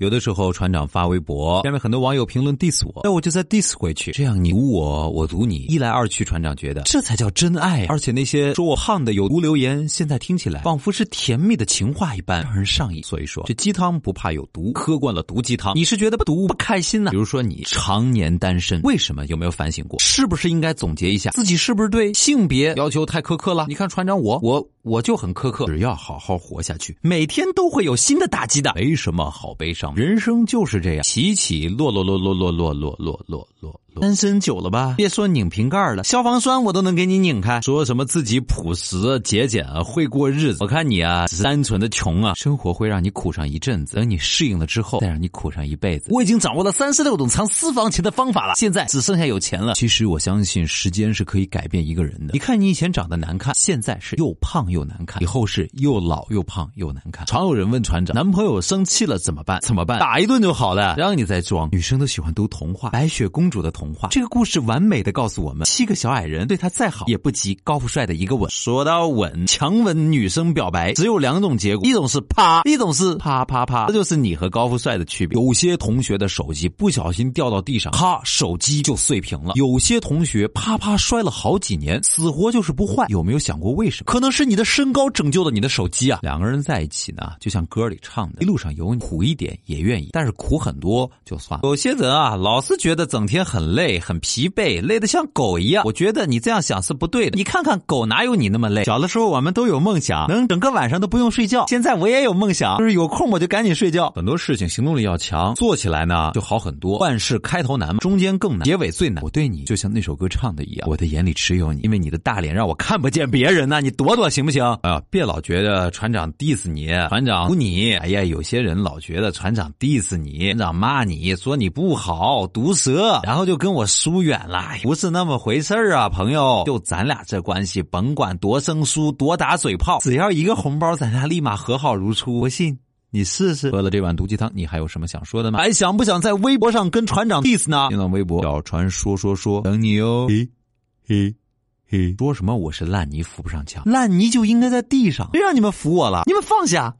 有的时候船长发微博，下面很多网友评论 diss 我，那我就再 diss 回去，这样你堵我，我堵你，一来二去，船长觉得这才叫真爱。而且那些说我胖的有毒留言，现在听起来仿佛是甜蜜的情话一般，让人上瘾。所以说，这鸡汤不怕有毒，喝惯了毒鸡汤，你是觉得不毒不开心呢？比如说你常年单身，为什么？有没有反省过？是不是应该总结一下自己是不是对性别要求太苛刻了？你看船长我我。我就很苛刻，只要好好活下去，每天都会有新的打击的，没什么好悲伤，人生就是这样，起起落落落落落落落落落落。单身久了吧，别说拧瓶盖了，消防栓我都能给你拧开。说什么自己朴实节俭啊会过日子，我看你啊，只是单纯的穷啊。生活会让你苦上一阵子，等你适应了之后，再让你苦上一辈子。我已经掌握了三十六种藏私房钱的方法了，现在只剩下有钱了。其实我相信时间是可以改变一个人的。你看你以前长得难看，现在是又胖又难看，以后是又老又胖又难看。常有人问船长，男朋友生气了怎么办？怎么办？打一顿就好了，让你再装。女生都喜欢读童话，白雪公主的童话。这个故事完美的告诉我们，七个小矮人对他再好，也不及高富帅的一个吻。说到吻，强吻女生表白只有两种结果，一种是啪，一种是啪啪啪。这就是你和高富帅的区别。有些同学的手机不小心掉到地上，啪，手机就碎屏了；有些同学啪啪摔了好几年，死活就是不坏。有没有想过为什么？可能是你的身高拯救了你的手机啊！两个人在一起呢，就像歌里唱的，一路上有你，苦一点也愿意，但是苦很多就算了。有些人啊，老是觉得整天很累。很疲惫，累得像狗一样。我觉得你这样想是不对的。你看看狗哪有你那么累？小的时候我们都有梦想，能整个晚上都不用睡觉。现在我也有梦想，就是有空我就赶紧睡觉。很多事情行动力要强，做起来呢就好很多。万事开头难嘛，中间更难，结尾最难。我对你就像那首歌唱的一样，我的眼里只有你，因为你的大脸让我看不见别人呐。你躲躲行不行？啊，别老觉得船长 diss 你，船长堵你。哎呀，有些人老觉得船长 diss 你，船长骂你说你不好，毒舌，然后就跟我。疏远了，不是那么回事儿啊，朋友。就咱俩这关系，甭管多生疏、多打嘴炮，只要一个红包，咱俩立马和好如初。不信你试试。喝了这碗毒鸡汤，你还有什么想说的吗？还想不想在微博上跟船长 diss 呢？新浪微博小船说说说，等你哦。嘿，嘿，嘿，说什么我是烂泥扶不上墙，烂泥就应该在地上，别让你们扶我了，你们放下。